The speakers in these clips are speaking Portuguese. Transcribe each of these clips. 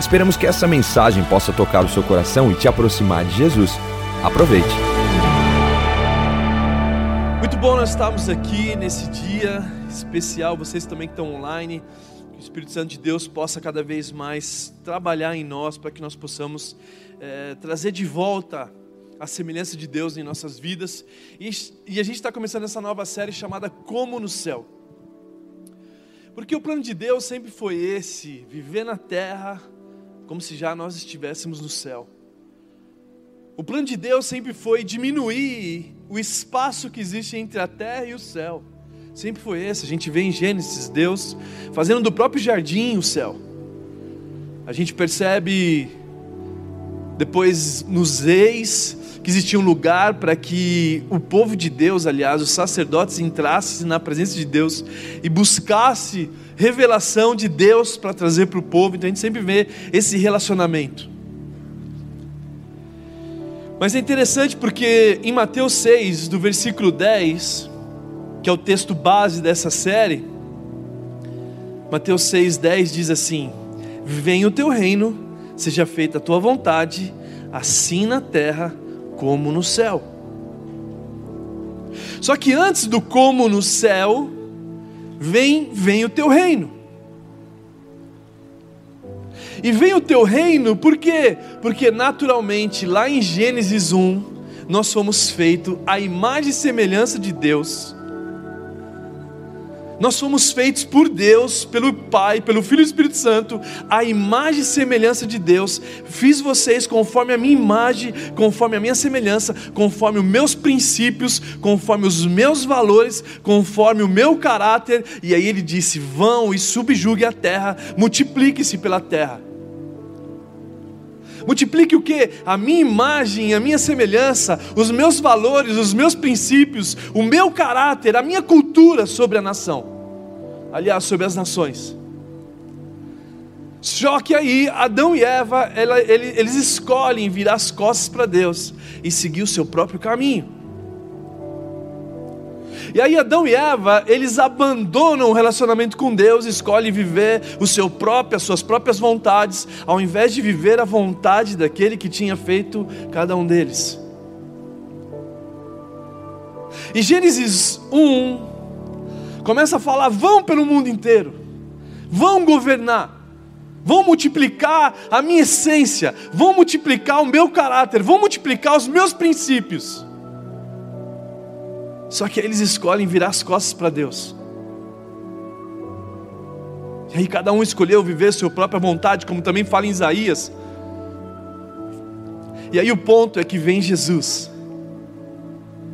Esperamos que essa mensagem possa tocar o seu coração e te aproximar de Jesus. Aproveite. Muito bom nós estarmos aqui nesse dia especial, vocês também que estão online. Que o Espírito Santo de Deus possa cada vez mais trabalhar em nós para que nós possamos é, trazer de volta a semelhança de Deus em nossas vidas. E, e a gente está começando essa nova série chamada Como no Céu. Porque o plano de Deus sempre foi esse: viver na terra como se já nós estivéssemos no céu. O plano de Deus sempre foi diminuir o espaço que existe entre a terra e o céu. Sempre foi esse. A gente vê em Gênesis Deus fazendo do próprio jardim o céu. A gente percebe depois nos eis que existia um lugar para que o povo de Deus, aliás, os sacerdotes entrassem na presença de Deus e buscasse revelação de Deus para trazer para o povo. Então a gente sempre vê esse relacionamento. Mas é interessante porque em Mateus 6, do versículo 10, que é o texto base dessa série, Mateus 6, 10 diz assim: Venha o teu reino, seja feita a tua vontade, assim na terra como no céu. Só que antes do como no céu, vem, vem o teu reino. E vem o teu reino, por quê? Porque naturalmente, lá em Gênesis 1, nós fomos feitos à imagem e semelhança de Deus. Nós fomos feitos por Deus, pelo Pai, pelo Filho e Espírito Santo, a imagem e semelhança de Deus. Fiz vocês conforme a minha imagem, conforme a minha semelhança, conforme os meus princípios, conforme os meus valores, conforme o meu caráter. E aí ele disse: Vão e subjugue a terra, multiplique-se pela terra. Multiplique o que? A minha imagem, a minha semelhança, os meus valores, os meus princípios, o meu caráter, a minha cultura sobre a nação. Aliás, sobre as nações. Só que aí, Adão e Eva, ela, eles escolhem virar as costas para Deus e seguir o seu próprio caminho. E aí Adão e Eva, eles abandonam o relacionamento com Deus, escolhem viver o seu próprio, as suas próprias vontades, ao invés de viver a vontade daquele que tinha feito cada um deles. Em Gênesis 1, começa a falar: vão pelo mundo inteiro, vão governar, vão multiplicar a minha essência, vão multiplicar o meu caráter, vão multiplicar os meus princípios. Só que eles escolhem virar as costas para Deus. E aí cada um escolheu viver sua própria vontade, como também fala em Isaías. E aí o ponto é que vem Jesus.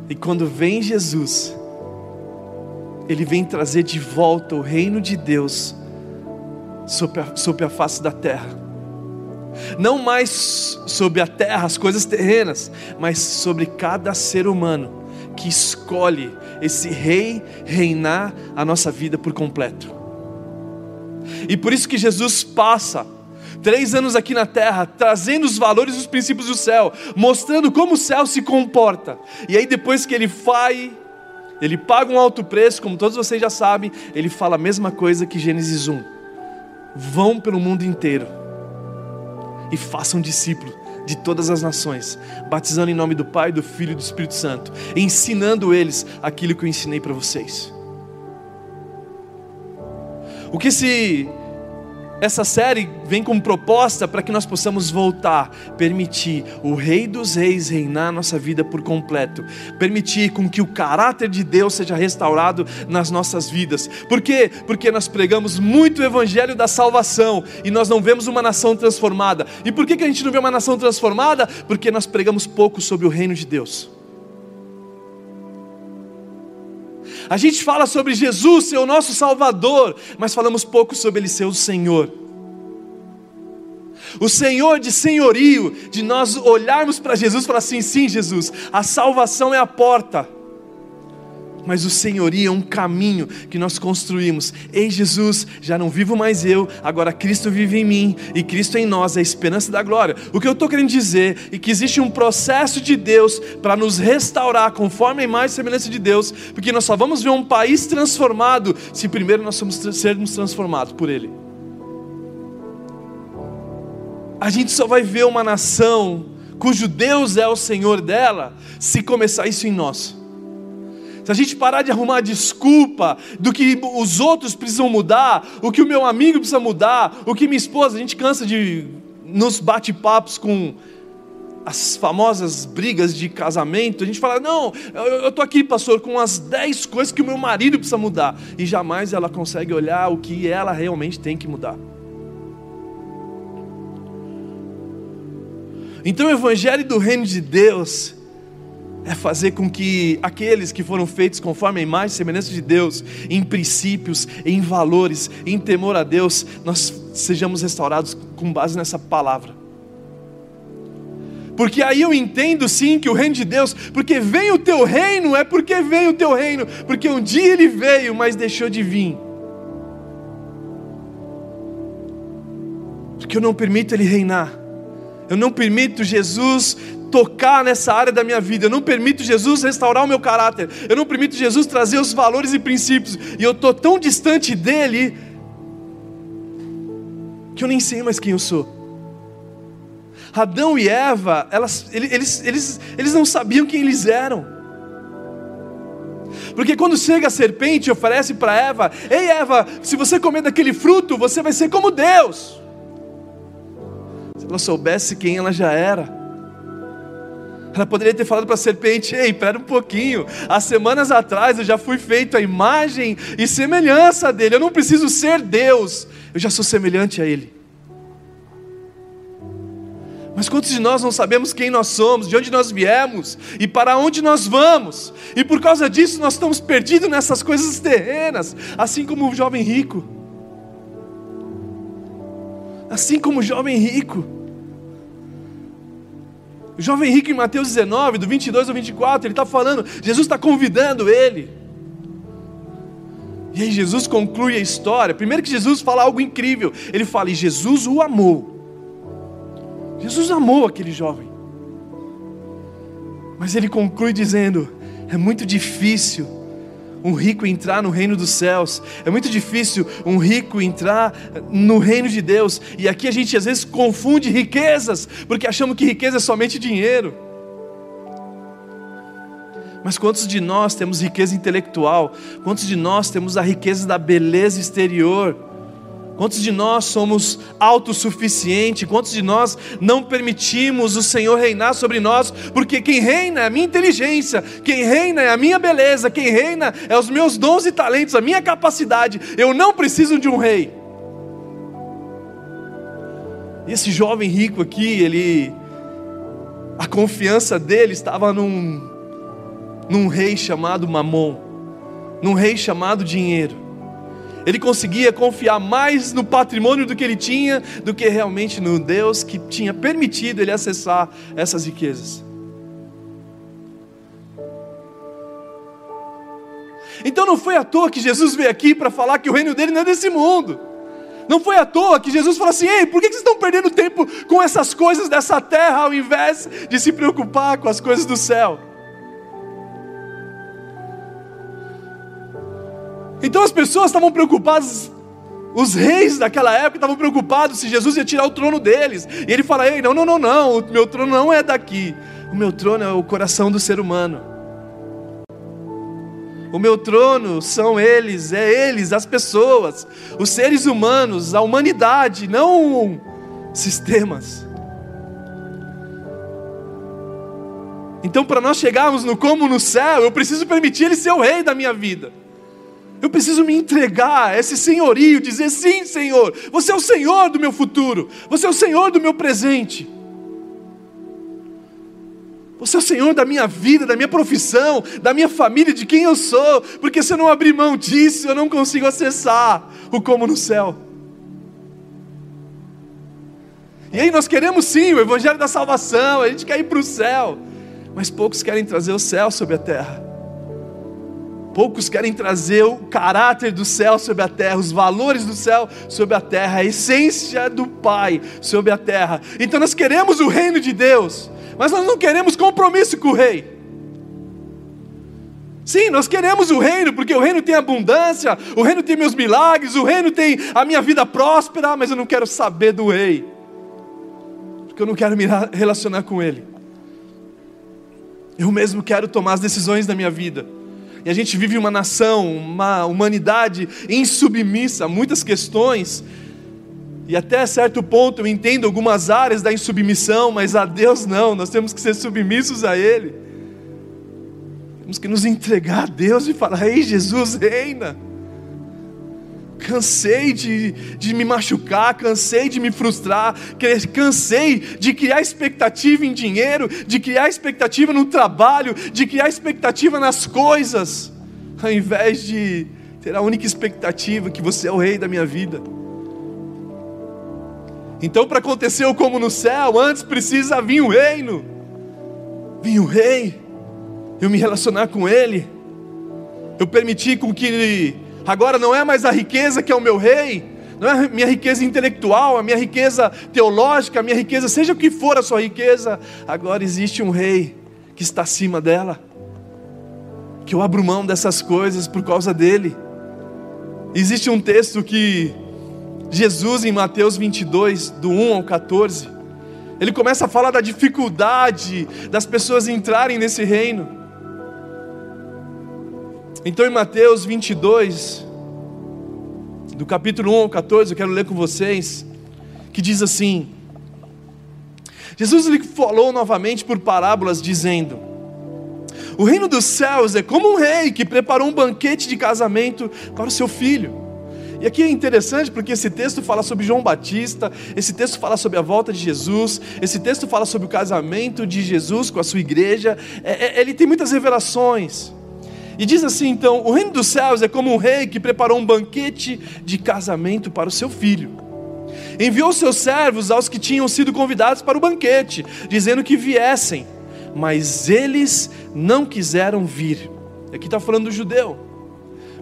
E quando vem Jesus, ele vem trazer de volta o reino de Deus sobre a, sobre a face da terra. Não mais sobre a terra, as coisas terrenas, mas sobre cada ser humano que escolhe esse rei reinar a nossa vida por completo. E por isso que Jesus passa três anos aqui na terra, trazendo os valores e os princípios do céu, mostrando como o céu se comporta. E aí, depois que ele vai, ele paga um alto preço, como todos vocês já sabem, ele fala a mesma coisa que Gênesis 1: vão pelo mundo inteiro e façam discípulos de todas as nações, batizando em nome do Pai, do Filho e do Espírito Santo, ensinando eles aquilo que eu ensinei para vocês. O que se essa série vem como proposta para que nós possamos voltar, permitir o Rei dos Reis reinar nossa vida por completo, permitir com que o caráter de Deus seja restaurado nas nossas vidas. Por quê? Porque nós pregamos muito o Evangelho da salvação e nós não vemos uma nação transformada. E por que, que a gente não vê uma nação transformada? Porque nós pregamos pouco sobre o reino de Deus. A gente fala sobre Jesus ser o nosso Salvador, mas falamos pouco sobre Ele ser o Senhor. O Senhor de senhorio, de nós olharmos para Jesus e falar assim: sim, Jesus, a salvação é a porta mas o senhorio é um caminho que nós construímos. Em Jesus, já não vivo mais eu, agora Cristo vive em mim e Cristo em nós é a esperança da glória. O que eu estou querendo dizer é que existe um processo de Deus para nos restaurar conforme a imagem e semelhança de Deus, porque nós só vamos ver um país transformado se primeiro nós somos, sermos transformados por Ele. A gente só vai ver uma nação cujo Deus é o Senhor dela se começar isso em nós. Se a gente parar de arrumar desculpa do que os outros precisam mudar, o que o meu amigo precisa mudar, o que minha esposa, a gente cansa de nos bate-papos com as famosas brigas de casamento, a gente fala: Não, eu estou aqui, pastor, com as 10 coisas que o meu marido precisa mudar, e jamais ela consegue olhar o que ela realmente tem que mudar. Então, o Evangelho do Reino de Deus é fazer com que aqueles que foram feitos conforme a imagem e semelhança de Deus, em princípios, em valores, em temor a Deus, nós sejamos restaurados com base nessa palavra. Porque aí eu entendo sim que o reino de Deus, porque vem o teu reino, é porque vem o teu reino, porque um dia ele veio, mas deixou de vir. Porque eu não permito ele reinar. Eu não permito Jesus tocar nessa área da minha vida. Eu não permito Jesus restaurar o meu caráter. Eu não permito Jesus trazer os valores e princípios. E eu estou tão distante dele que eu nem sei mais quem eu sou. Adão e Eva, elas, eles, eles, eles não sabiam quem eles eram. Porque quando chega a serpente e oferece para Eva: Ei Eva, se você comer daquele fruto, você vai ser como Deus. Se ela soubesse quem ela já era. Ela poderia ter falado para a serpente: Ei, espera um pouquinho. Há semanas atrás eu já fui feito a imagem e semelhança dele. Eu não preciso ser Deus, eu já sou semelhante a Ele. Mas quantos de nós não sabemos quem nós somos, de onde nós viemos e para onde nós vamos? E por causa disso nós estamos perdidos nessas coisas terrenas, assim como o jovem rico. Assim como o jovem rico. O jovem rico em Mateus 19, do 22 ao 24, ele está falando, Jesus está convidando ele. E aí Jesus conclui a história. Primeiro que Jesus fala algo incrível. Ele fala, e Jesus o amou. Jesus amou aquele jovem. Mas ele conclui dizendo: é muito difícil um rico entrar no reino dos céus. É muito difícil um rico entrar no reino de Deus. E aqui a gente às vezes confunde riquezas, porque achamos que riqueza é somente dinheiro. Mas quantos de nós temos riqueza intelectual? Quantos de nós temos a riqueza da beleza exterior? Quantos de nós somos autossuficientes? Quantos de nós não permitimos o Senhor reinar sobre nós? Porque quem reina é a minha inteligência, quem reina é a minha beleza, quem reina é os meus dons e talentos, a minha capacidade. Eu não preciso de um rei. E esse jovem rico aqui, ele. A confiança dele estava num, num rei chamado Mamon, num rei chamado dinheiro. Ele conseguia confiar mais no patrimônio do que ele tinha do que realmente no Deus que tinha permitido ele acessar essas riquezas. Então não foi à toa que Jesus veio aqui para falar que o reino dele não é desse mundo. Não foi à toa que Jesus falou assim: ei, por que vocês estão perdendo tempo com essas coisas dessa terra ao invés de se preocupar com as coisas do céu? Então as pessoas estavam preocupadas, os reis daquela época estavam preocupados se Jesus ia tirar o trono deles. E ele fala: Ei, não, não, não, não, o meu trono não é daqui. O meu trono é o coração do ser humano. O meu trono são eles, é eles, as pessoas, os seres humanos, a humanidade, não sistemas. Então, para nós chegarmos no como no céu, eu preciso permitir Ele ser o rei da minha vida. Eu preciso me entregar a esse senhorio, dizer: sim, Senhor, você é o Senhor do meu futuro, você é o Senhor do meu presente. Você é o Senhor da minha vida, da minha profissão, da minha família, de quem eu sou, porque se eu não abrir mão disso, eu não consigo acessar o como no céu. E aí nós queremos sim o evangelho da salvação, a gente quer ir para o céu, mas poucos querem trazer o céu sobre a terra. Poucos querem trazer o caráter do céu sobre a terra, os valores do céu sobre a terra, a essência do Pai sobre a terra. Então nós queremos o reino de Deus, mas nós não queremos compromisso com o rei. Sim, nós queremos o reino, porque o reino tem abundância, o reino tem meus milagres, o reino tem a minha vida próspera, mas eu não quero saber do rei, porque eu não quero me relacionar com ele. Eu mesmo quero tomar as decisões da minha vida. E a gente vive uma nação, uma humanidade insubmissa a muitas questões. E até certo ponto eu entendo algumas áreas da insubmissão, mas a Deus não, nós temos que ser submissos a Ele. Temos que nos entregar a Deus e falar: Ei, Jesus, reina. Cansei de, de me machucar, cansei de me frustrar, cansei de criar expectativa em dinheiro, de criar expectativa no trabalho, de criar expectativa nas coisas, ao invés de ter a única expectativa que você é o rei da minha vida. Então, para acontecer como no céu, antes precisa vir o reino, vir o rei, eu me relacionar com ele, eu permitir com que ele Agora não é mais a riqueza que é o meu rei, não é a minha riqueza intelectual, a minha riqueza teológica, a minha riqueza, seja o que for a sua riqueza, agora existe um rei que está acima dela. Que eu abro mão dessas coisas por causa dele. Existe um texto que Jesus, em Mateus 22, do 1 ao 14, ele começa a falar da dificuldade das pessoas entrarem nesse reino. Então, em Mateus 22, do capítulo 1 ao 14, eu quero ler com vocês, que diz assim: Jesus lhe falou novamente por parábolas, dizendo: O reino dos céus é como um rei que preparou um banquete de casamento para o seu filho. E aqui é interessante porque esse texto fala sobre João Batista, esse texto fala sobre a volta de Jesus, esse texto fala sobre o casamento de Jesus com a sua igreja, é, é, ele tem muitas revelações. E diz assim então: o reino dos céus é como um rei que preparou um banquete de casamento para o seu filho. Enviou seus servos aos que tinham sido convidados para o banquete, dizendo que viessem, mas eles não quiseram vir. Aqui está falando do judeu.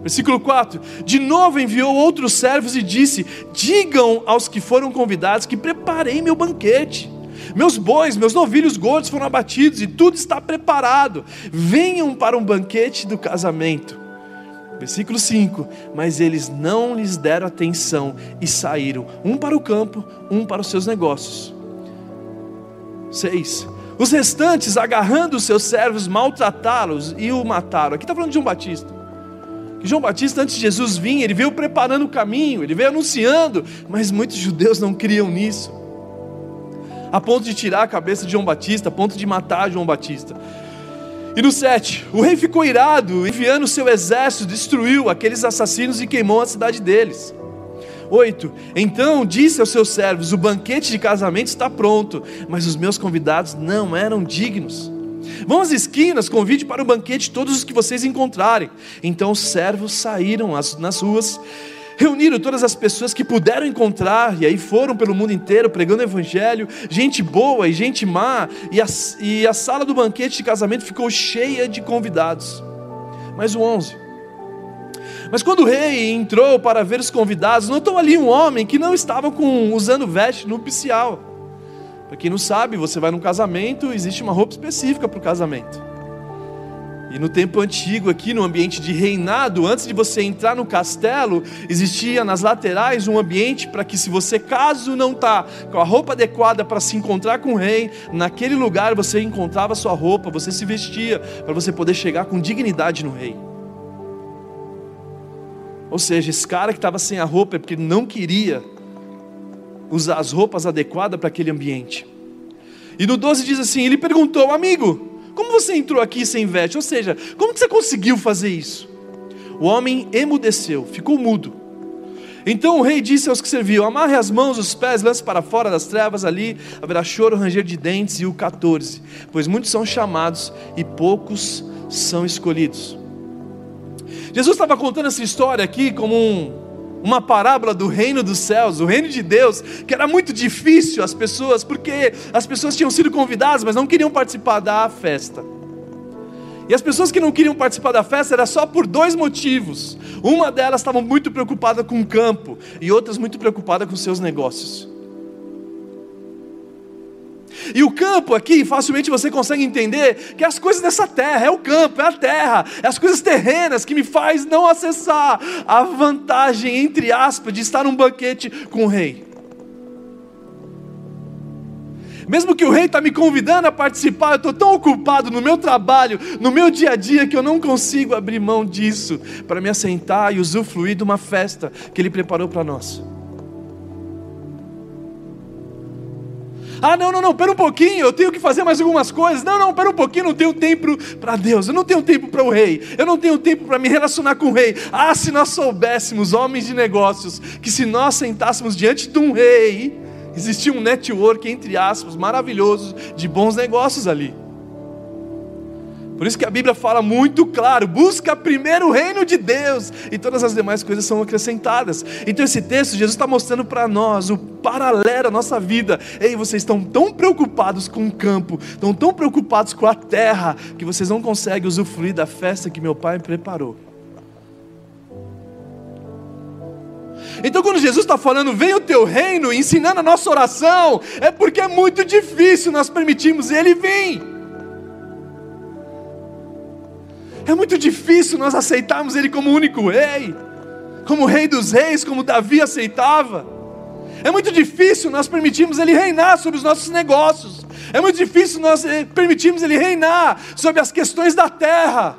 Versículo 4: De novo enviou outros servos e disse: Digam aos que foram convidados que preparei meu banquete. Meus bois, meus novilhos gordos foram abatidos e tudo está preparado. Venham para um banquete do casamento. Versículo 5: Mas eles não lhes deram atenção e saíram, um para o campo, um para os seus negócios. 6. Os restantes, agarrando os seus servos, maltratá-los e o mataram. Aqui está falando de João Batista. João Batista, antes de Jesus vir, ele veio preparando o caminho, ele veio anunciando, mas muitos judeus não criam nisso a ponto de tirar a cabeça de João Batista, a ponto de matar João Batista. E no 7, o rei ficou irado, enviando seu exército, destruiu aqueles assassinos e queimou a cidade deles. 8. Então disse aos seus servos: O banquete de casamento está pronto, mas os meus convidados não eram dignos. Vão às esquinas, convide para o banquete todos os que vocês encontrarem. Então os servos saíram nas ruas reuniram todas as pessoas que puderam encontrar, e aí foram pelo mundo inteiro pregando o Evangelho, gente boa e gente má, e a, e a sala do banquete de casamento ficou cheia de convidados. Mais o 11. Mas quando o rei entrou para ver os convidados, notou ali um homem que não estava com, usando veste nupcial. Para quem não sabe, você vai num casamento, existe uma roupa específica para o casamento. E no tempo antigo, aqui no ambiente de reinado, antes de você entrar no castelo, existia nas laterais um ambiente para que, se você, caso não está com a roupa adequada para se encontrar com o rei, naquele lugar você encontrava sua roupa, você se vestia, para você poder chegar com dignidade no rei. Ou seja, esse cara que estava sem a roupa é porque não queria usar as roupas adequadas para aquele ambiente. E no 12 diz assim: ele perguntou, amigo. Como você entrou aqui sem veste? Ou seja, como que você conseguiu fazer isso? O homem emudeceu, ficou mudo. Então o rei disse aos que serviam: Amarre as mãos, os pés, lance para fora das trevas, ali haverá choro, ranger de dentes. E o 14: Pois muitos são chamados e poucos são escolhidos. Jesus estava contando essa história aqui como um, uma parábola do reino dos céus, o reino de Deus, que era muito difícil as pessoas, porque as pessoas tinham sido convidadas, mas não queriam participar da festa. E as pessoas que não queriam participar da festa era só por dois motivos. Uma delas estava muito preocupada com o campo e outras muito preocupada com seus negócios. E o campo aqui, facilmente você consegue entender que as coisas dessa terra, é o campo, é a terra, é as coisas terrenas que me faz não acessar a vantagem, entre aspas, de estar num banquete com o rei. Mesmo que o rei está me convidando a participar, eu estou tão ocupado no meu trabalho, no meu dia a dia, que eu não consigo abrir mão disso para me assentar e usufruir de uma festa que ele preparou para nós. Ah, não, não, não, pera um pouquinho, eu tenho que fazer mais algumas coisas. Não, não, pera um pouquinho, não tenho tempo para Deus, eu não tenho tempo para o rei, eu não tenho tempo para me relacionar com o rei. Ah, se nós soubéssemos, homens de negócios, que se nós sentássemos diante de um rei, existia um network, entre aspas, maravilhoso, de bons negócios ali. Por isso que a Bíblia fala muito claro: busca primeiro o reino de Deus e todas as demais coisas são acrescentadas. Então, esse texto, Jesus está mostrando para nós o paralelo à nossa vida. Ei, vocês estão tão preocupados com o campo, estão tão preocupados com a terra, que vocês não conseguem usufruir da festa que meu pai preparou. Então, quando Jesus está falando, vem o teu reino, ensinando a nossa oração, é porque é muito difícil nós permitirmos ele vir. É muito difícil nós aceitarmos Ele como único rei, como rei dos reis, como Davi aceitava. É muito difícil nós permitirmos Ele reinar sobre os nossos negócios. É muito difícil nós eh, permitirmos Ele reinar sobre as questões da terra.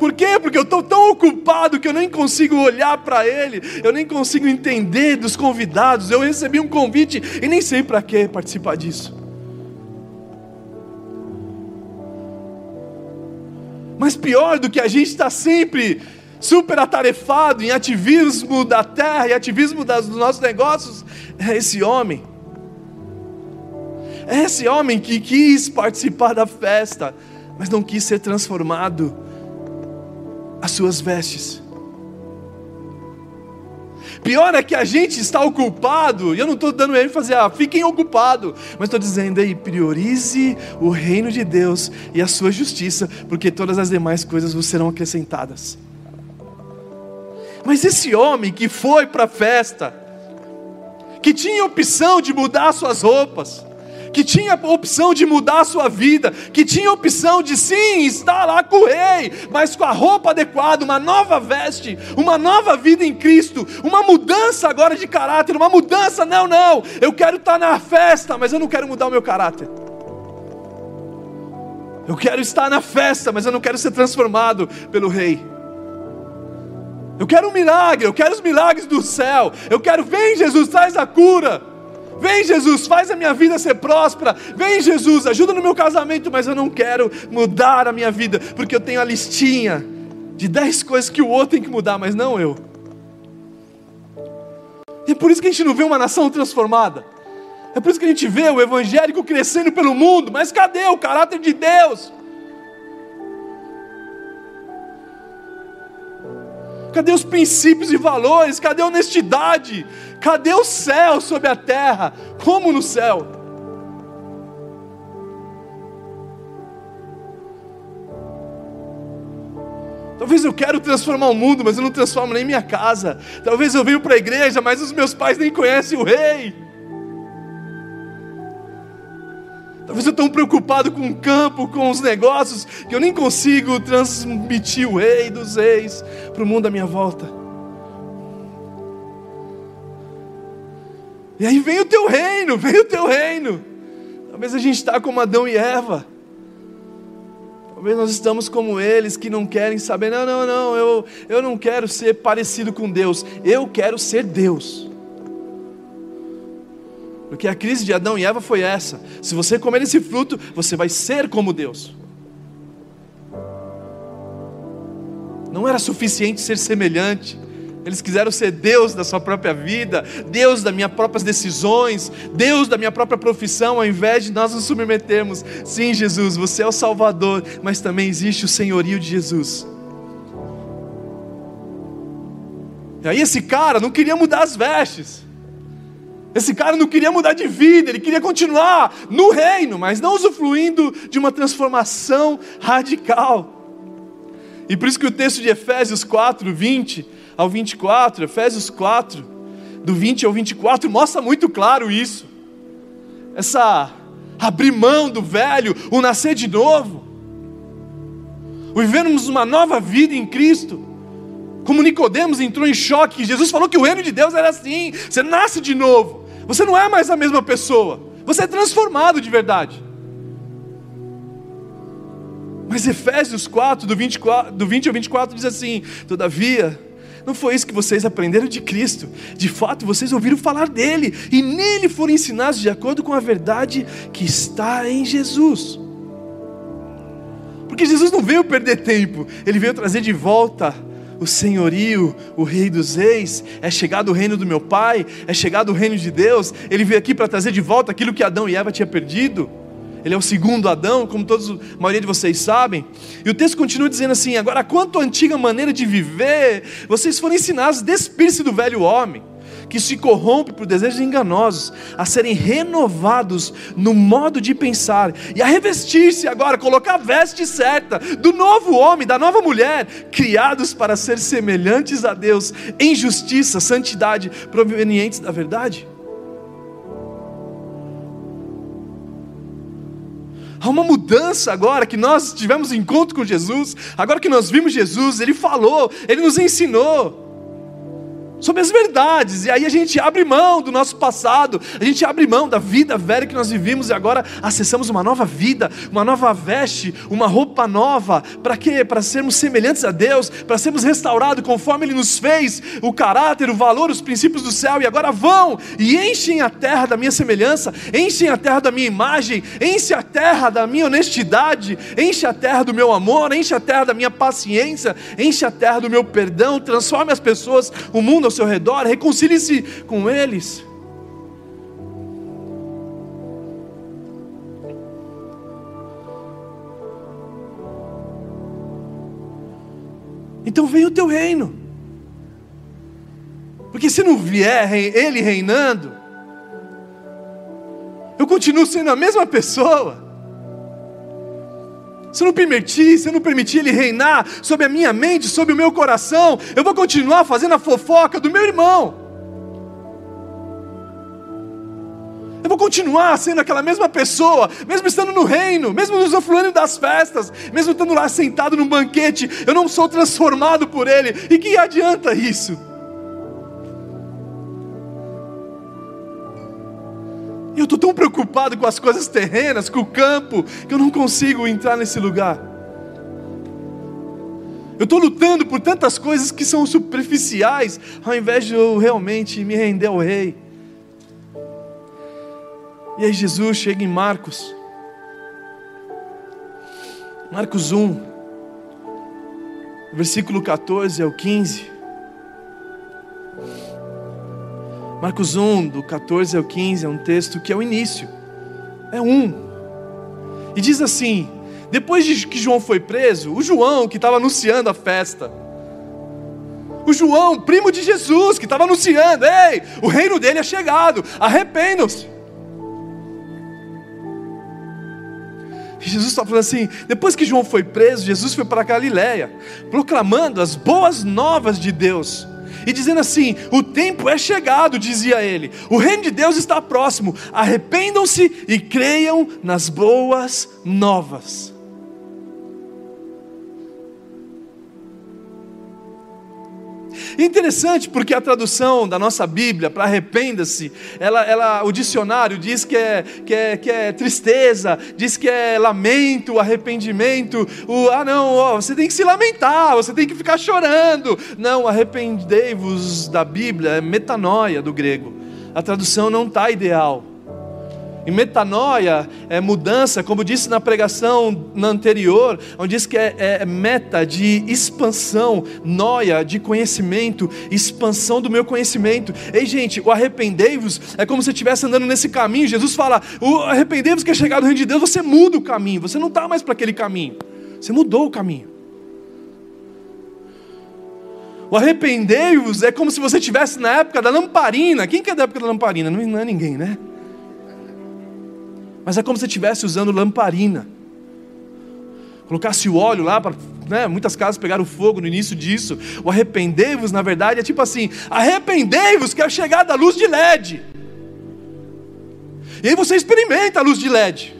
Por quê? Porque eu estou tão ocupado que eu nem consigo olhar para Ele, eu nem consigo entender dos convidados. Eu recebi um convite e nem sei para que participar disso. Mas pior do que a gente está sempre super atarefado em ativismo da terra e ativismo das, dos nossos negócios, é esse homem. É esse homem que quis participar da festa, mas não quis ser transformado as suas vestes. Pior é que a gente está ocupado, e eu não estou dando ênfase a fiquem ocupados, mas estou dizendo aí, priorize o reino de Deus e a sua justiça, porque todas as demais coisas vos serão acrescentadas. Mas esse homem que foi para a festa, que tinha opção de mudar suas roupas, que tinha a opção de mudar a sua vida, que tinha a opção de sim estar lá com o rei, mas com a roupa adequada, uma nova veste, uma nova vida em Cristo, uma mudança agora de caráter, uma mudança, não, não, eu quero estar na festa, mas eu não quero mudar o meu caráter. Eu quero estar na festa, mas eu não quero ser transformado pelo rei. Eu quero um milagre, eu quero os milagres do céu. Eu quero, vem Jesus, traz a cura. Vem Jesus, faz a minha vida ser próspera. Vem Jesus, ajuda no meu casamento, mas eu não quero mudar a minha vida, porque eu tenho a listinha de dez coisas que o outro tem que mudar, mas não eu. E é por isso que a gente não vê uma nação transformada. É por isso que a gente vê o evangélico crescendo pelo mundo, mas cadê o caráter de Deus? Cadê os princípios e valores? Cadê a honestidade? Cadê o céu sobre a terra? Como no céu? Talvez eu quero transformar o mundo, mas eu não transformo nem minha casa. Talvez eu venho para a igreja, mas os meus pais nem conhecem o rei. Talvez eu tão preocupado com o campo, com os negócios, que eu nem consigo transmitir o rei dos reis para o mundo à minha volta. E aí vem o teu reino, vem o teu reino. Talvez a gente está como Adão e Eva. Talvez nós estamos como eles que não querem saber, não, não, não, eu, eu não quero ser parecido com Deus, eu quero ser Deus. Porque a crise de Adão e Eva foi essa: se você comer esse fruto, você vai ser como Deus. Não era suficiente ser semelhante, eles quiseram ser Deus da sua própria vida, Deus das minhas próprias decisões, Deus da minha própria profissão, ao invés de nós nos submetermos. Sim, Jesus, você é o Salvador, mas também existe o senhorio de Jesus. E aí esse cara não queria mudar as vestes. Esse cara não queria mudar de vida, ele queria continuar no reino, mas não usufruindo de uma transformação radical. E por isso que o texto de Efésios 4, 20 ao 24, Efésios 4, do 20 ao 24, mostra muito claro isso. Essa abrir mão do velho, o nascer de novo, o vivermos uma nova vida em Cristo. Como Nicodemos entrou em choque, Jesus falou que o reino de Deus era assim: você nasce de novo, você não é mais a mesma pessoa, você é transformado de verdade. Mas Efésios 4, do, 24, do 20 ao 24, diz assim: Todavia, não foi isso que vocês aprenderam de Cristo. De fato, vocês ouviram falar dele e nele foram ensinados de acordo com a verdade que está em Jesus. Porque Jesus não veio perder tempo, ele veio trazer de volta o senhorio, o rei dos reis, é chegado o reino do meu pai, é chegado o reino de Deus, ele veio aqui para trazer de volta aquilo que Adão e Eva tinham perdido. Ele é o segundo Adão, como todos, a maioria de vocês sabem. E o texto continua dizendo assim: agora, quanto à antiga maneira de viver, vocês foram ensinados a despir-se do velho homem, que se corrompe por desejos enganosos, a serem renovados no modo de pensar e a revestir-se agora, colocar a veste certa do novo homem, da nova mulher, criados para ser semelhantes a Deus em justiça, santidade, provenientes da verdade. Há uma mudança agora que nós tivemos encontro com Jesus, agora que nós vimos Jesus, Ele falou, Ele nos ensinou sobre as verdades, e aí a gente abre mão do nosso passado, a gente abre mão da vida velha que nós vivimos e agora acessamos uma nova vida, uma nova veste, uma roupa nova, para quê? Para sermos semelhantes a Deus, para sermos restaurados conforme Ele nos fez, o caráter, o valor, os princípios do céu, e agora vão e enchem a terra da minha semelhança, enchem a terra da minha imagem, enchem a terra da minha honestidade, enche a terra do meu amor, enche a terra da minha paciência, enche a terra do meu perdão, transforme as pessoas, o mundo ao seu redor, reconcilie-se com eles. Então vem o teu reino. Porque se não vier ele reinando, eu continuo sendo a mesma pessoa se eu não permitir, se eu não permitir Ele reinar sobre a minha mente, sobre o meu coração, eu vou continuar fazendo a fofoca do meu irmão. Eu vou continuar sendo aquela mesma pessoa, mesmo estando no reino, mesmo nos afluindo das festas, mesmo estando lá sentado num banquete, eu não sou transformado por Ele. E que adianta isso? Eu estou tão preocupado com as coisas terrenas, com o campo, que eu não consigo entrar nesse lugar. Eu estou lutando por tantas coisas que são superficiais, ao invés de eu realmente me render ao Rei. E aí Jesus chega em Marcos, Marcos 1, versículo 14 ao 15. Marcos 1, do 14 ao 15, é um texto que é o início, é um. E diz assim: depois de que João foi preso, o João que estava anunciando a festa, o João, primo de Jesus, que estava anunciando: ei, o reino dele é chegado, arrependam-se. Jesus está falando assim: depois que João foi preso, Jesus foi para Galiléia, proclamando as boas novas de Deus e dizendo assim: O tempo é chegado, dizia ele, o reino de Deus está próximo, arrependam-se e creiam nas boas novas. Interessante porque a tradução da nossa Bíblia para arrependa-se, ela, ela, o dicionário diz que é, que, é, que é tristeza, diz que é lamento, arrependimento. O, ah, não, ó, você tem que se lamentar, você tem que ficar chorando. Não, arrependei-vos da Bíblia, é metanoia do grego. A tradução não está ideal. E metanoia é mudança, como disse na pregação na anterior, onde diz que é, é, meta de expansão, noia de conhecimento, expansão do meu conhecimento. Ei, gente, o arrependei-vos é como se estivesse andando nesse caminho. Jesus fala: o arrependei-vos que é chegado o reino de Deus, você muda o caminho, você não está mais para aquele caminho, você mudou o caminho. O arrependei-vos é como se você estivesse na época da lamparina. Quem que é da época da lamparina? Não é ninguém, né? Mas é como se estivesse usando lamparina. Colocasse o óleo lá para. Né, muitas casas pegaram fogo no início disso. O arrependei-vos, na verdade, é tipo assim: arrependei-vos, que é a chegada da luz de LED. E aí você experimenta a luz de LED.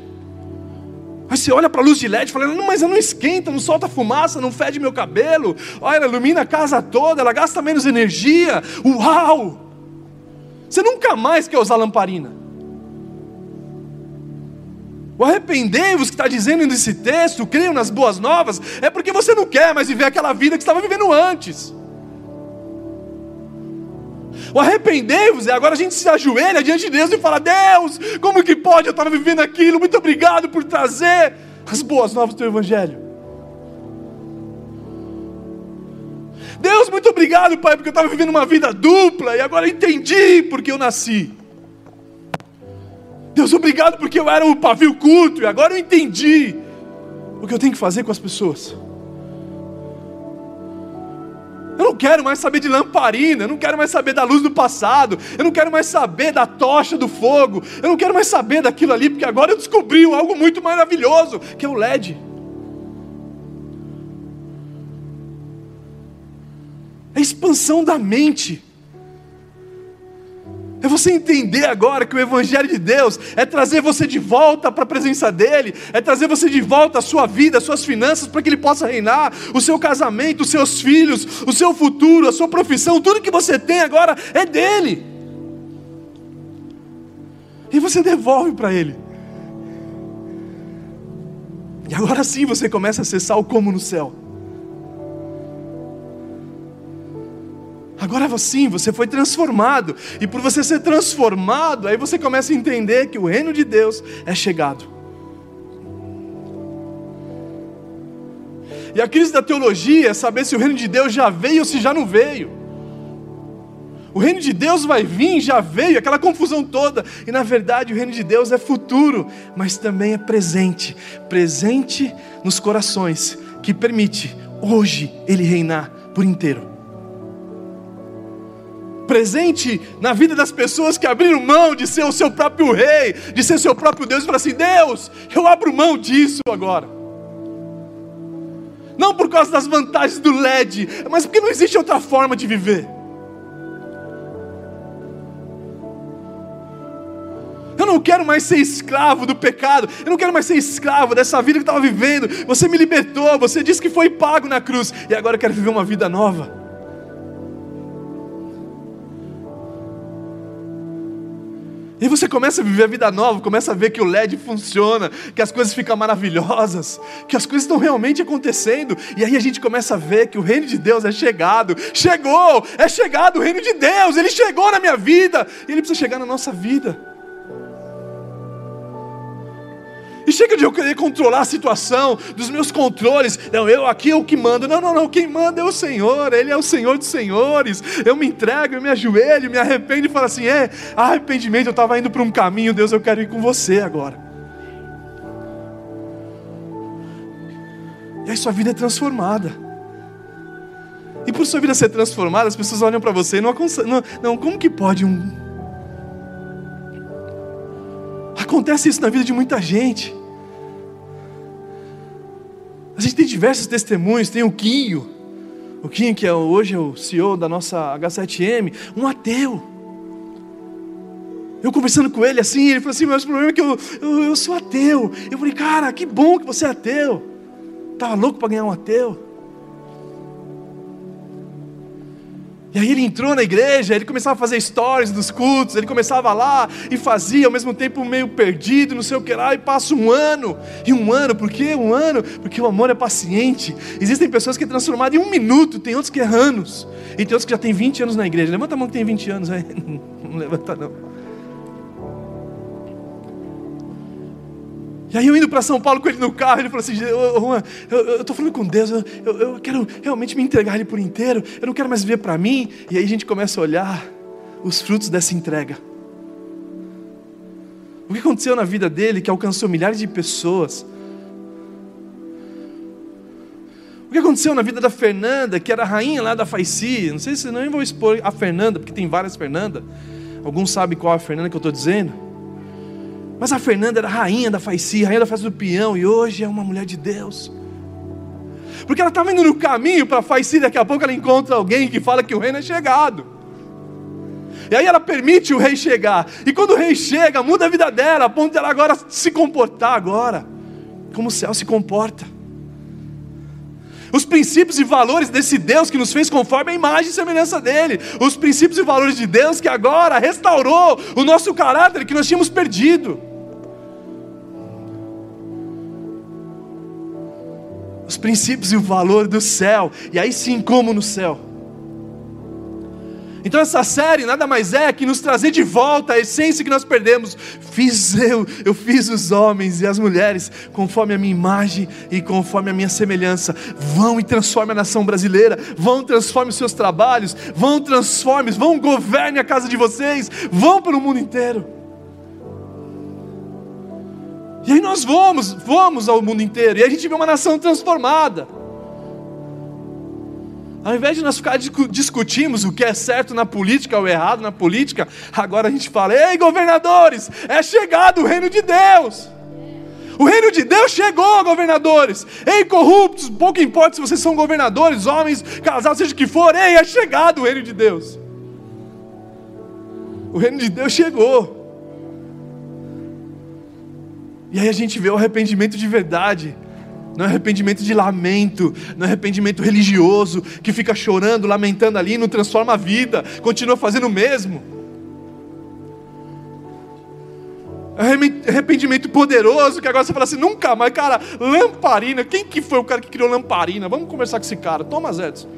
Aí você olha para a luz de LED e fala, não, mas ela não esquenta, não solta fumaça, não fede meu cabelo. Olha, ela ilumina a casa toda, ela gasta menos energia. Uau! Você nunca mais quer usar lamparina. O arrependei-vos que está dizendo nesse texto, creiam nas boas novas, é porque você não quer mais viver aquela vida que estava vivendo antes. O arrependei-vos é agora a gente se ajoelha diante de Deus e fala: Deus, como que pode? Eu estava vivendo aquilo, muito obrigado por trazer as boas novas do teu Evangelho. Deus, muito obrigado, Pai, porque eu estava vivendo uma vida dupla e agora entendi porque eu nasci. Deus, obrigado porque eu era o pavio culto e agora eu entendi o que eu tenho que fazer com as pessoas. Eu não quero mais saber de lamparina, eu não quero mais saber da luz do passado, eu não quero mais saber da tocha do fogo, eu não quero mais saber daquilo ali, porque agora eu descobri algo muito maravilhoso, que é o LED. É a expansão da mente. É você entender agora que o Evangelho de Deus é trazer você de volta para a presença dEle, é trazer você de volta a sua vida, as suas finanças, para que Ele possa reinar, o seu casamento, os seus filhos, o seu futuro, a sua profissão, tudo que você tem agora é dEle. E você devolve para Ele. E agora sim você começa a acessar o como no céu. Agora sim, você foi transformado. E por você ser transformado, aí você começa a entender que o reino de Deus é chegado. E a crise da teologia é saber se o reino de Deus já veio ou se já não veio. O reino de Deus vai vir, já veio, aquela confusão toda. E na verdade o reino de Deus é futuro, mas também é presente presente nos corações, que permite hoje ele reinar por inteiro presente na vida das pessoas que abriram mão de ser o seu próprio rei, de ser seu próprio Deus, e falar assim: Deus, eu abro mão disso agora. Não por causa das vantagens do LED, mas porque não existe outra forma de viver. Eu não quero mais ser escravo do pecado. Eu não quero mais ser escravo dessa vida que eu estava vivendo. Você me libertou. Você disse que foi pago na cruz. E agora eu quero viver uma vida nova. E você começa a viver a vida nova, começa a ver que o LED funciona, que as coisas ficam maravilhosas, que as coisas estão realmente acontecendo. E aí a gente começa a ver que o reino de Deus é chegado. Chegou! É chegado o reino de Deus! Ele chegou na minha vida! E ele precisa chegar na nossa vida. E chega de eu querer controlar a situação, dos meus controles. Não, eu aqui é o que mando. Não, não, não. Quem manda é o Senhor. Ele é o Senhor dos senhores. Eu me entrego, eu me ajoelho, me arrependo e falo assim: é, arrependimento, eu estava indo para um caminho, Deus, eu quero ir com você agora. E aí sua vida é transformada. E por sua vida ser transformada, as pessoas olham para você e não, não, não, como que pode um. Acontece isso na vida de muita gente. A gente tem diversos testemunhos, tem o Quinho, o Quinho que é, hoje é o CEO da nossa H7M, um ateu. Eu conversando com ele assim, ele falou assim, mas o problema é que eu, eu, eu sou ateu. Eu falei, cara, que bom que você é ateu. Estava louco para ganhar um ateu. E aí ele entrou na igreja, ele começava a fazer stories dos cultos, ele começava lá e fazia, ao mesmo tempo meio perdido, não sei o que lá, e passa um ano, e um ano, por que um ano? Porque o amor é paciente. Existem pessoas que é transformado em um minuto, tem outros que é anos, e tem outros que já tem 20 anos na igreja. Levanta a mão que tem 20 anos aí. Não levanta não. E aí eu indo para São Paulo com ele no carro, ele falou assim, Juan, eu estou falando com Deus, eu, eu, quero realmente me entregar ele por inteiro, eu não quero mais viver para mim. E aí a gente começa a olhar os frutos dessa entrega. O que aconteceu na vida dele que alcançou milhares de pessoas? O que aconteceu na vida da Fernanda, que era a rainha lá da Faici? Não sei se não vou expor a Fernanda, porque tem várias Fernanda. Alguns sabem qual é a Fernanda que eu estou dizendo. Mas a Fernanda era a rainha da Faici, rainha da festa do peão, e hoje é uma mulher de Deus. Porque ela estava indo no caminho para Faici, daqui a pouco ela encontra alguém que fala que o reino é chegado. E aí ela permite o rei chegar. E quando o rei chega, muda a vida dela, a ponto de ela agora se comportar agora, como o céu se comporta os princípios e valores desse Deus que nos fez conforme a imagem e semelhança dele, os princípios e valores de Deus que agora restaurou o nosso caráter que nós tínhamos perdido. Princípios e o valor do céu, e aí sim, como no céu. Então essa série nada mais é que nos trazer de volta a essência que nós perdemos. Fiz eu, eu fiz os homens e as mulheres conforme a minha imagem e conforme a minha semelhança. Vão e transforme a nação brasileira, vão transforme os seus trabalhos, vão transforme, vão governe a casa de vocês, vão para o mundo inteiro. E aí nós vamos, vamos ao mundo inteiro, e a gente vê uma nação transformada. Ao invés de nós ficar discutimos o que é certo na política ou errado na política, agora a gente fala: ei, governadores, é chegado o reino de Deus. O reino de Deus chegou, governadores. Ei, corruptos, pouco importa se vocês são governadores, homens, casados, seja o que for, ei, é chegado o reino de Deus. O reino de Deus chegou. E aí a gente vê o arrependimento de verdade não é arrependimento de lamento, não é arrependimento religioso, que fica chorando, lamentando ali, não transforma a vida, continua fazendo o mesmo. É arrependimento poderoso, que agora você fala assim, nunca mais, cara, lamparina, quem que foi o cara que criou lamparina? Vamos conversar com esse cara, Thomas Edison.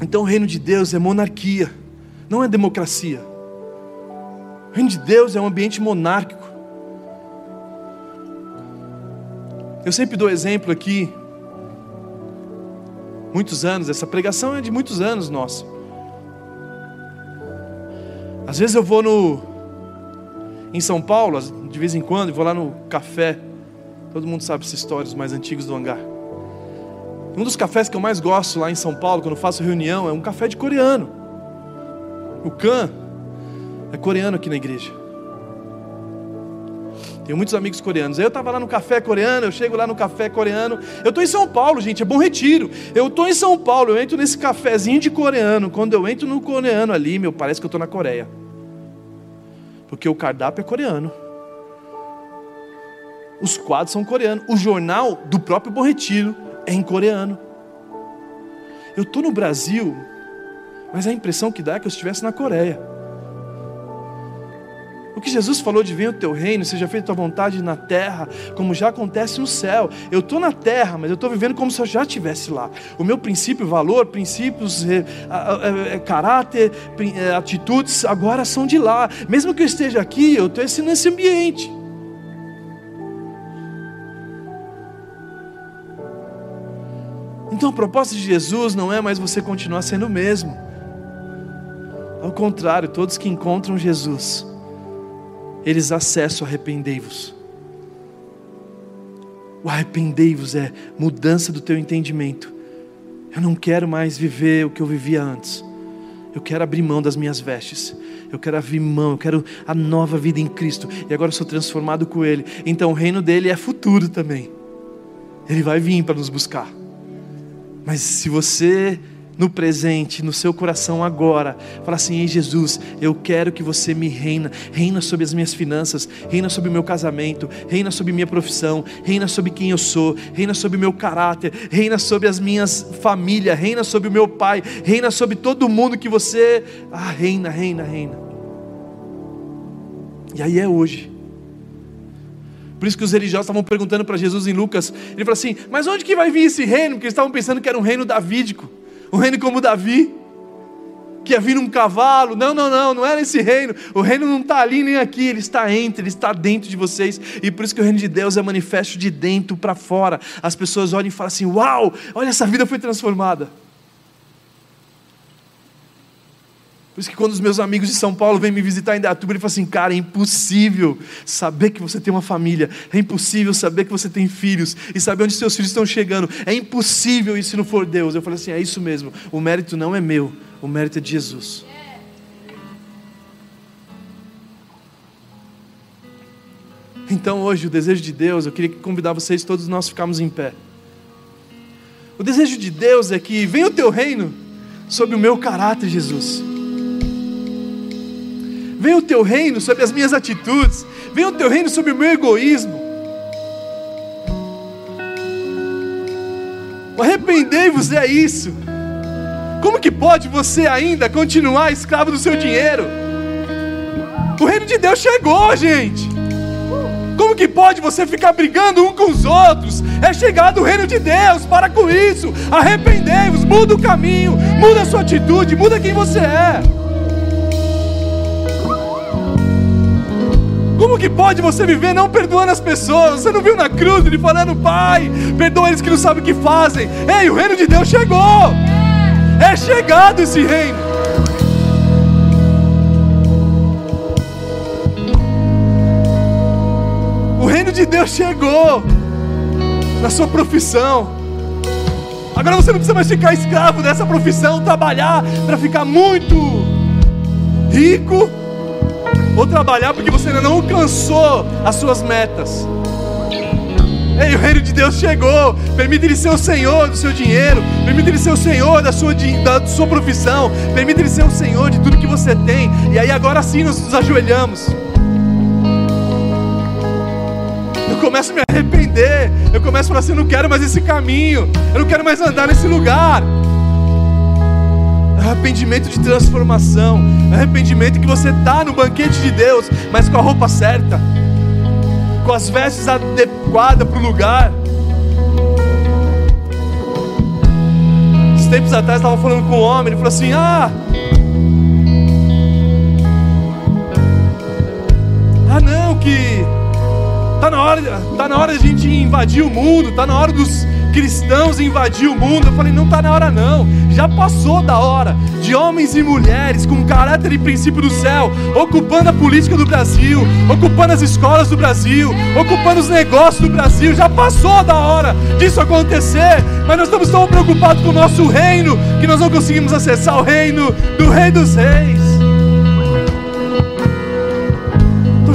Então o reino de Deus é monarquia, não é democracia. O reino de Deus é um ambiente monárquico. Eu sempre dou exemplo aqui, muitos anos, essa pregação é de muitos anos nossa. Às vezes eu vou no em São Paulo, de vez em quando, vou lá no café. Todo mundo sabe essas histórias mais antigas do hangar. Um dos cafés que eu mais gosto lá em São Paulo, quando faço reunião, é um café de coreano. O Can, é coreano aqui na igreja. Tenho muitos amigos coreanos. Eu estava lá no café coreano, eu chego lá no café coreano. Eu estou em São Paulo, gente, é bom retiro. Eu estou em São Paulo, eu entro nesse cafezinho de coreano. Quando eu entro no coreano ali, meu, parece que eu estou na Coreia. Porque o cardápio é coreano. Os quadros são coreanos. O jornal do próprio Bom Retiro é em coreano. Eu estou no Brasil, mas a impressão que dá é que eu estivesse na Coreia. O que Jesus falou de vir o teu reino, seja feita a tua vontade na terra, como já acontece no céu. Eu estou na terra, mas eu estou vivendo como se eu já estivesse lá. O meu princípio, valor, princípios, é, é, é, caráter, atitudes, agora são de lá. Mesmo que eu esteja aqui, eu estou nesse ambiente. Então a proposta de Jesus não é mais você continuar sendo o mesmo. Ao contrário, todos que encontram Jesus eles acessam arrependei-vos. O arrependei-vos é mudança do teu entendimento. Eu não quero mais viver o que eu vivia antes. Eu quero abrir mão das minhas vestes. Eu quero abrir mão, eu quero a nova vida em Cristo. E agora eu sou transformado com Ele. Então o reino dele é futuro também. Ele vai vir para nos buscar. Mas se você no presente, no seu coração agora. Fala assim: Ei Jesus, eu quero que você me reina, reina sobre as minhas finanças, reina sobre o meu casamento, reina sobre minha profissão, reina sobre quem eu sou, reina sobre o meu caráter, reina sobre as minhas famílias, reina sobre o meu pai, reina sobre todo mundo que você. Ah, reina, reina, reina. E aí é hoje. Por isso que os religiosos estavam perguntando para Jesus em Lucas. Ele falou assim: Mas onde que vai vir esse reino? Porque eles estavam pensando que era um reino davídico um reino como Davi, que ia vir um cavalo. Não, não, não, não era esse reino. O reino não está ali nem aqui, ele está entre, ele está dentro de vocês. E por isso que o reino de Deus é manifesto de dentro para fora. As pessoas olham e falam assim: Uau, olha, essa vida foi transformada. Por isso que quando os meus amigos de São Paulo vêm me visitar em Datuba, ele fala assim, cara, é impossível saber que você tem uma família, é impossível saber que você tem filhos e saber onde seus filhos estão chegando, é impossível isso se não for Deus. Eu falei assim, é isso mesmo, o mérito não é meu, o mérito é de Jesus. Então hoje o desejo de Deus, eu queria convidar vocês todos nós ficarmos em pé. O desejo de Deus é que venha o teu reino sobre o meu caráter, Jesus. Venha o teu reino sobre as minhas atitudes. Venha o teu reino sobre o meu egoísmo. Arrependei-vos é isso. Como que pode você ainda continuar escravo do seu dinheiro? O reino de Deus chegou, gente. Como que pode você ficar brigando um com os outros? É chegado o reino de Deus, para com isso. Arrependei-vos, muda o caminho, muda a sua atitude, muda quem você é. Como que pode você viver não perdoando as pessoas? Você não viu na cruz ele falando, Pai, perdoa eles que não sabem o que fazem. Ei, o reino de Deus chegou. É chegado esse reino. reino de Deus chegou na sua profissão. Agora você não precisa mais ficar escravo dessa profissão, trabalhar para ficar muito rico, ou trabalhar porque você ainda não alcançou as suas metas. Ei, o reino de Deus chegou. Permita Ele ser o Senhor do seu dinheiro. Permita Ele ser o Senhor da sua, da sua profissão. Permita Ele ser o Senhor de tudo que você tem. E aí agora sim nós nos ajoelhamos. começo a me arrepender. Eu começo a falar assim: eu não quero mais esse caminho. Eu não quero mais andar nesse lugar. Arrependimento de transformação. Arrependimento que você está no banquete de Deus, mas com a roupa certa, com as vestes adequadas para o lugar. Esses tempos atrás estava falando com um homem, ele falou assim: Ah, ah não, que Está na hora, tá na hora de a gente invadir o mundo, está na hora dos cristãos invadir o mundo. Eu falei, não está na hora não. Já passou da hora de homens e mulheres com caráter e princípio do céu, ocupando a política do Brasil, ocupando as escolas do Brasil, ocupando os negócios do Brasil. Já passou da hora disso acontecer, mas nós estamos tão preocupados com o nosso reino que nós não conseguimos acessar o reino do Rei dos Reis.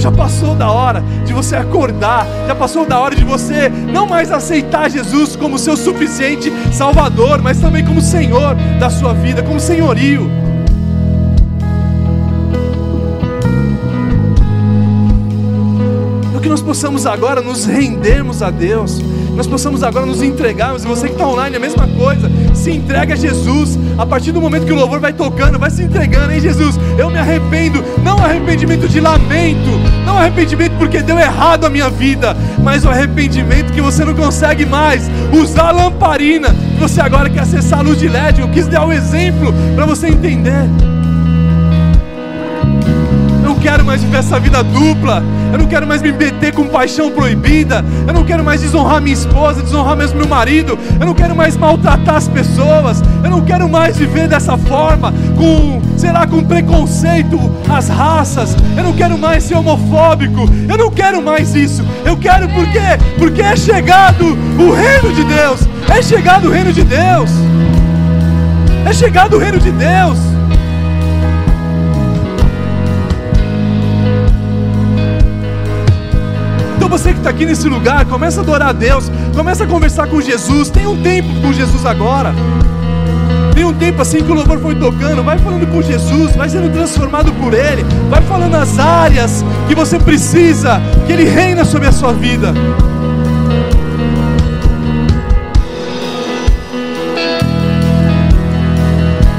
Já passou da hora de você acordar, já passou da hora de você não mais aceitar Jesus como seu suficiente Salvador, mas também como Senhor da sua vida, como senhorio. É que nós possamos agora nos rendermos a Deus nós possamos agora nos entregarmos, e você que está online, a mesma coisa, se entrega a Jesus, a partir do momento que o louvor vai tocando, vai se entregando, hein Jesus, eu me arrependo, não arrependimento de lamento, não arrependimento porque deu errado a minha vida, mas o arrependimento que você não consegue mais. Usar a lamparina, você agora quer acessar a luz de LED, eu quis dar o um exemplo para você entender. Quero mais viver essa vida dupla. Eu não quero mais me meter com paixão proibida. Eu não quero mais desonrar minha esposa, desonrar mesmo meu marido. Eu não quero mais maltratar as pessoas. Eu não quero mais viver dessa forma, com, sei lá, com preconceito às raças. Eu não quero mais ser homofóbico. Eu não quero mais isso. Eu quero por quê? Porque é chegado o reino de Deus. É chegado o reino de Deus. É chegado o reino de Deus. Você que está aqui nesse lugar, começa a adorar a Deus, começa a conversar com Jesus. Tem um tempo com Jesus agora. Tem um tempo assim que o louvor foi tocando, vai falando com Jesus, vai sendo transformado por Ele, vai falando as áreas que você precisa, que Ele reina sobre a sua vida.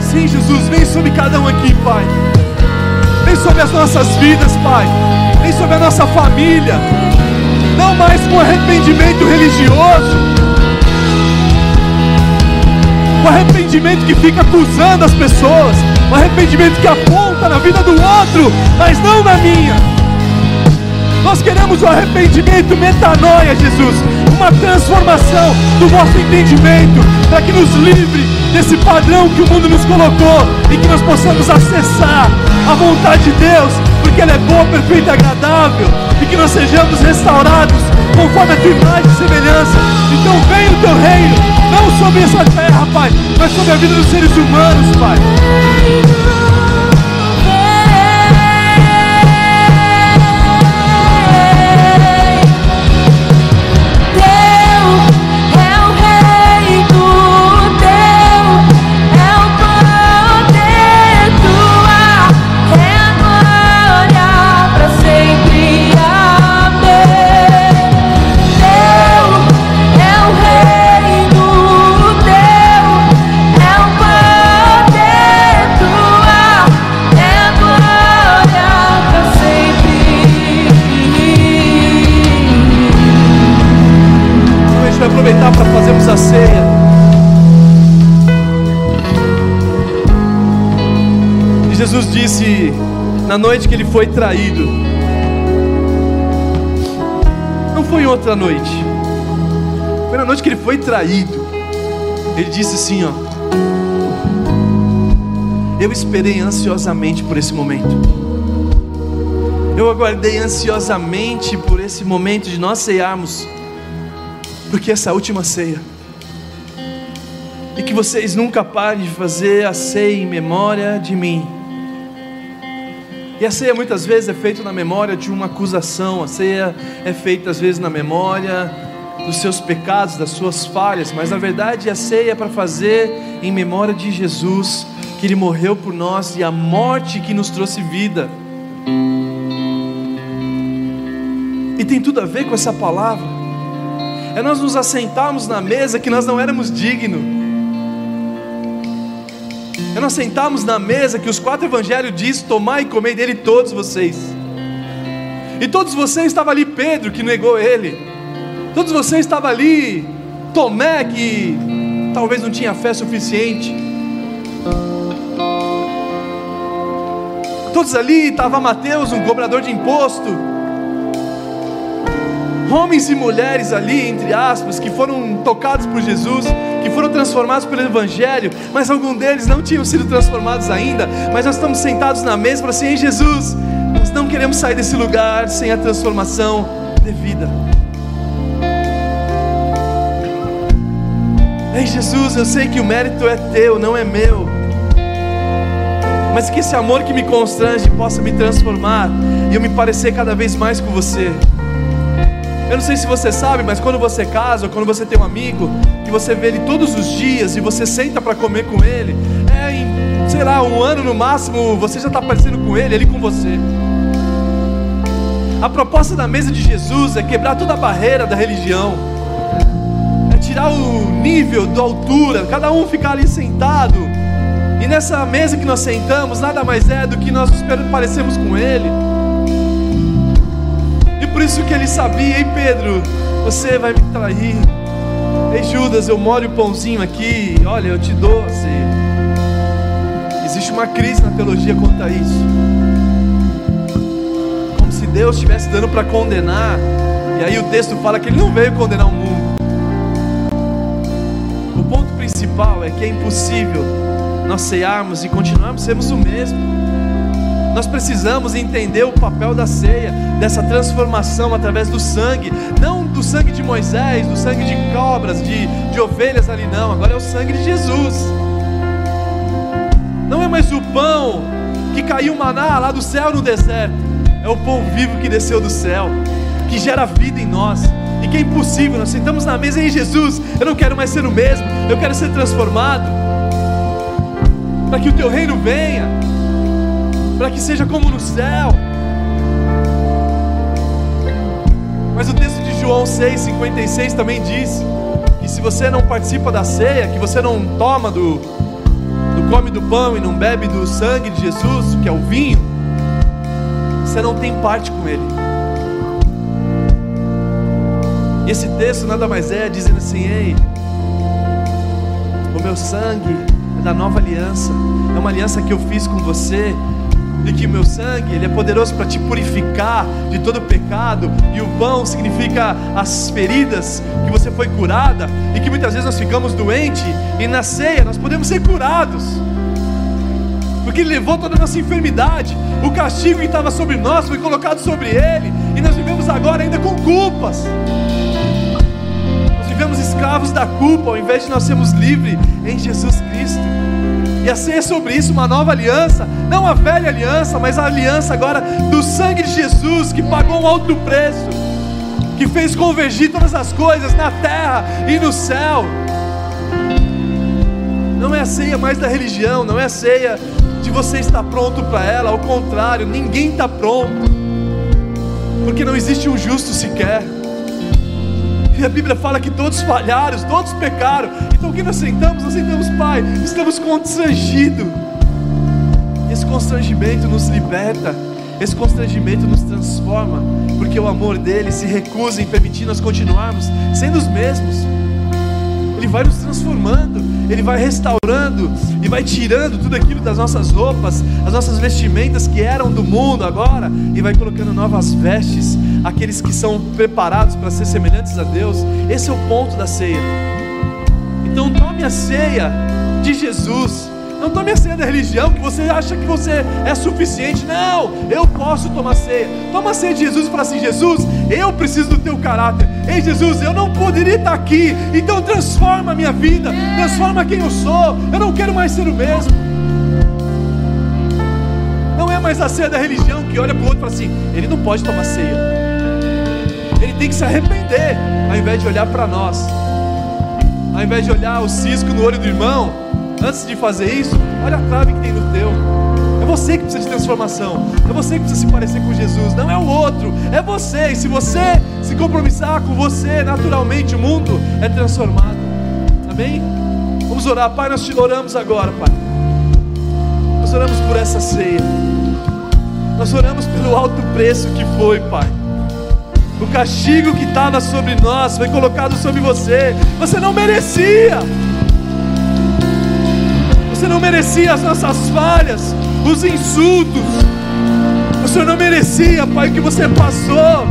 Sim, Jesus, vem sobre cada um aqui, Pai. Vem sobre as nossas vidas, Pai. Vem sobre a nossa família não mais com arrependimento religioso, o arrependimento que fica acusando as pessoas, o arrependimento que aponta na vida do outro, mas não na minha. Nós queremos o arrependimento metanoia, Jesus, uma transformação do nosso entendimento, para que nos livre desse padrão que o mundo nos colocou e que nós possamos acessar a vontade de Deus, porque ela é boa, perfeita e agradável, e que nós sejamos restaurados conforme a tua imagem e semelhança. Então venha o teu reino, não sobre essa terra, Pai, mas sobre a vida dos seres humanos, Pai. Foi traído. Não foi outra noite. Foi na noite que ele foi traído. Ele disse assim, ó: Eu esperei ansiosamente por esse momento. Eu aguardei ansiosamente por esse momento de nós ceiarmos, porque essa última ceia, e que vocês nunca parem de fazer a ceia em memória de mim. E a ceia muitas vezes é feita na memória de uma acusação, a ceia é feita às vezes na memória dos seus pecados, das suas falhas, mas na verdade a ceia é para fazer em memória de Jesus, que Ele morreu por nós e a morte que nos trouxe vida. E tem tudo a ver com essa palavra. É nós nos assentarmos na mesa que nós não éramos dignos nós sentarmos na mesa que os quatro evangelhos diz: tomar e comer dele todos vocês. E todos vocês estavam ali, Pedro que negou ele. Todos vocês estavam ali, Tomé que talvez não tinha fé suficiente. Todos ali estava Mateus, um cobrador de imposto. Homens e mulheres ali, entre aspas, que foram tocados por Jesus que foram transformados pelo Evangelho, mas alguns deles não tinham sido transformados ainda. Mas nós estamos sentados na mesa para assim: Jesus, nós não queremos sair desse lugar sem a transformação devida. Ei Jesus, eu sei que o mérito é teu, não é meu. Mas que esse amor que me constrange possa me transformar e eu me parecer cada vez mais com você. Eu não sei se você sabe, mas quando você casa, quando você tem um amigo, que você vê ele todos os dias e você senta para comer com ele, é em, sei lá, um ano no máximo, você já está parecendo com ele, ele com você. A proposta da mesa de Jesus é quebrar toda a barreira da religião, é tirar o nível da altura, cada um ficar ali sentado, e nessa mesa que nós sentamos, nada mais é do que nós parecemos com Ele por isso que ele sabia, ei Pedro, você vai me trair. Ei Judas, eu molho o pãozinho aqui, olha, eu te dou assim. Existe uma crise na teologia quanto a isso. Como se Deus estivesse dando para condenar, e aí o texto fala que ele não veio condenar o mundo. O ponto principal é que é impossível nós cearmos e continuarmos sermos o mesmo. Nós precisamos entender o papel da ceia, dessa transformação através do sangue, não do sangue de Moisés, do sangue de cobras, de, de ovelhas ali, não. Agora é o sangue de Jesus. Não é mais o pão que caiu maná lá do céu no deserto, é o pão vivo que desceu do céu, que gera vida em nós e que é impossível. Nós sentamos na mesa e Jesus, eu não quero mais ser o mesmo, eu quero ser transformado, para que o teu reino venha para que seja como no céu. Mas o texto de João 6,56 também diz que se você não participa da ceia, que você não toma do, do come do pão e não bebe do sangue de Jesus, que é o vinho, você não tem parte com ele. E esse texto nada mais é dizendo assim: ei, o meu sangue é da nova aliança, é uma aliança que eu fiz com você de que o meu sangue ele é poderoso para te purificar de todo pecado e o pão significa as feridas que você foi curada e que muitas vezes nós ficamos doentes e na ceia nós podemos ser curados porque Ele levou toda a nossa enfermidade, o castigo que estava sobre nós foi colocado sobre Ele, e nós vivemos agora ainda com culpas. Nós vivemos escravos da culpa, ao invés de nós sermos livres em Jesus Cristo. E a ceia é sobre isso, uma nova aliança, não a velha aliança, mas a aliança agora do sangue de Jesus, que pagou um alto preço, que fez convergir todas as coisas na terra e no céu. Não é a ceia mais da religião, não é a ceia de você estar pronto para ela, ao contrário, ninguém está pronto, porque não existe um justo sequer. E a Bíblia fala que todos falharam, todos pecaram. Então o que nós sentamos? Nós sentamos, Pai, estamos constrangidos. Esse constrangimento nos liberta, esse constrangimento nos transforma, porque o amor dele se recusa em permitir nós continuarmos sendo os mesmos. Ele vai nos transformando, Ele vai restaurando e vai tirando tudo aquilo das nossas roupas, as nossas vestimentas que eram do mundo agora, e vai colocando novas vestes, aqueles que são preparados para ser semelhantes a Deus. Esse é o ponto da ceia. Então tome a ceia de Jesus não tome a ceia da religião que você acha que você é suficiente. Não, eu posso tomar ceia. Toma a ceia de Jesus e fala assim: Jesus, eu preciso do teu caráter. Ei, Jesus, eu não poderia estar aqui. Então transforma a minha vida, transforma quem eu sou. Eu não quero mais ser o mesmo. Não é mais a ceia da religião que olha para o outro e fala assim: ele não pode tomar ceia. Ele tem que se arrepender, ao invés de olhar para nós, ao invés de olhar o cisco no olho do irmão antes de fazer isso, olha a trave que tem no teu. É você que precisa de transformação. É você que precisa se parecer com Jesus. Não é o outro, é você. E se você se compromissar com você, naturalmente o mundo é transformado. Amém? Vamos orar, Pai. Nós te oramos agora, Pai. Nós oramos por essa ceia. Nós oramos pelo alto preço que foi, Pai. O castigo que estava sobre nós foi colocado sobre você. Você não merecia. Você não merecia as nossas falhas, os insultos. Senhor não merecia, Pai, o que você passou.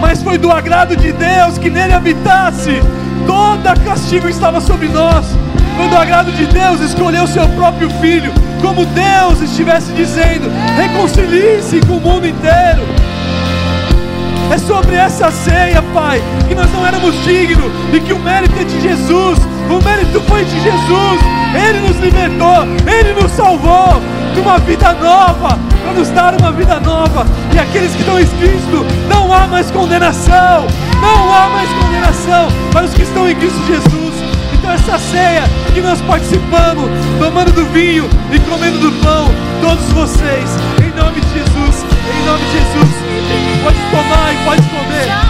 Mas foi do agrado de Deus que nele habitasse. Todo castigo estava sobre nós. Foi do agrado de Deus escolher o seu próprio filho, como Deus estivesse dizendo: reconcilie-se com o mundo inteiro. É sobre essa ceia, Pai, que nós não éramos dignos e que o mérito é de Jesus. O mérito foi de Jesus. Ele nos libertou, Ele nos salvou de uma vida nova, para nos dar uma vida nova. E aqueles que estão em Cristo, não há mais condenação, não há mais condenação para os que estão em Cristo Jesus. Então, essa ceia que nós participamos, tomando do vinho e comendo do pão, todos vocês, em nome de Jesus, em nome de Jesus, pode comer.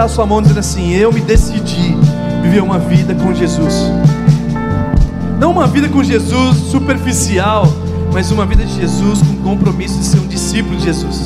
Levantar a sua mão dizendo assim: Eu me decidi viver uma vida com Jesus. Não uma vida com Jesus superficial, mas uma vida de Jesus com compromisso de ser um discípulo de Jesus,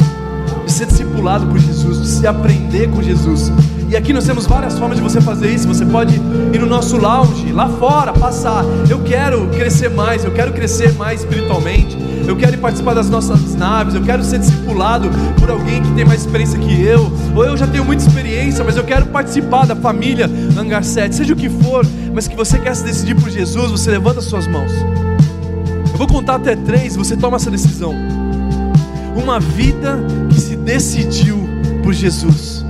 de ser discipulado por Jesus, de se aprender com Jesus. E aqui nós temos várias formas de você fazer isso. Você pode ir no nosso lounge, lá fora, passar. Eu quero crescer mais, eu quero crescer mais espiritualmente. eu quero participar das nossas naves, eu quero ser discipulado por alguém que tem mais experiência que eu, ou eu já tenho muita experiência, mas eu quero participar da família Hangar 7, seja o que for, mas que você quer se decidir por Jesus, você levanta suas mãos. Eu vou contar até três, você toma essa decisão. Uma vida que se decidiu por Jesus.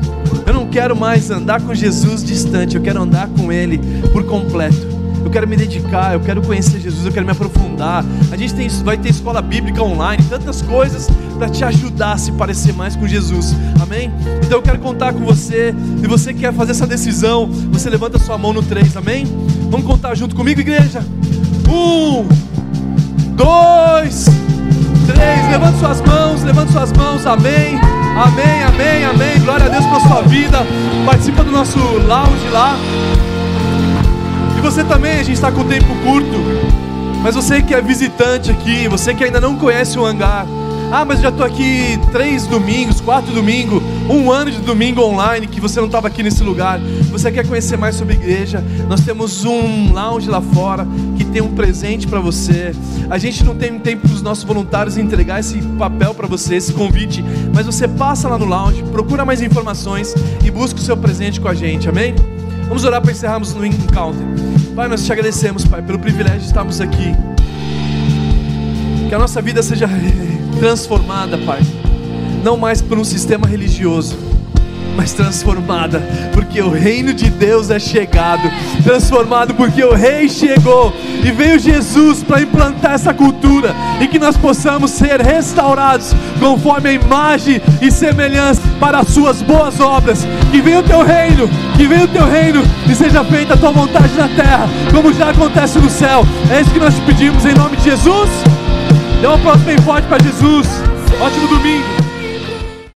Eu não quero mais andar com Jesus distante, eu quero andar com Ele por completo. Quero me dedicar, eu quero conhecer Jesus, eu quero me aprofundar. A gente tem, vai ter escola bíblica online, tantas coisas para te ajudar a se parecer mais com Jesus. Amém? Então eu quero contar com você. Se você quer fazer essa decisão, você levanta sua mão no 3, amém? Vamos contar junto comigo, igreja? Um, dois, três. Levante suas mãos, levante suas mãos, amém. Amém, amém, amém. Glória a Deus pela sua vida. Participa do nosso lounge lá. Você também, a gente está com tempo curto. Mas você que é visitante aqui, você que ainda não conhece o hangar, ah, mas já estou aqui três domingos, quatro domingos, um ano de domingo online que você não estava aqui nesse lugar. Você quer conhecer mais sobre igreja? Nós temos um lounge lá fora que tem um presente para você. A gente não tem tempo para os nossos voluntários entregar esse papel para você, esse convite, mas você passa lá no lounge, procura mais informações e busca o seu presente com a gente, amém? Vamos orar para encerrarmos no encounter. Pai, nós te agradecemos, Pai, pelo privilégio de estarmos aqui. Que a nossa vida seja transformada, Pai. Não mais por um sistema religioso, mas transformada, porque o reino de Deus é chegado, transformado porque o rei chegou e veio Jesus para implantar essa cultura e que nós possamos ser restaurados conforme a imagem e semelhança para as suas boas obras. Que venha o teu reino, que venha o teu reino e seja feita a tua vontade na terra, como já acontece no céu. É isso que nós te pedimos em nome de Jesus. Dê uma próxima bem forte para Jesus. Ótimo domingo.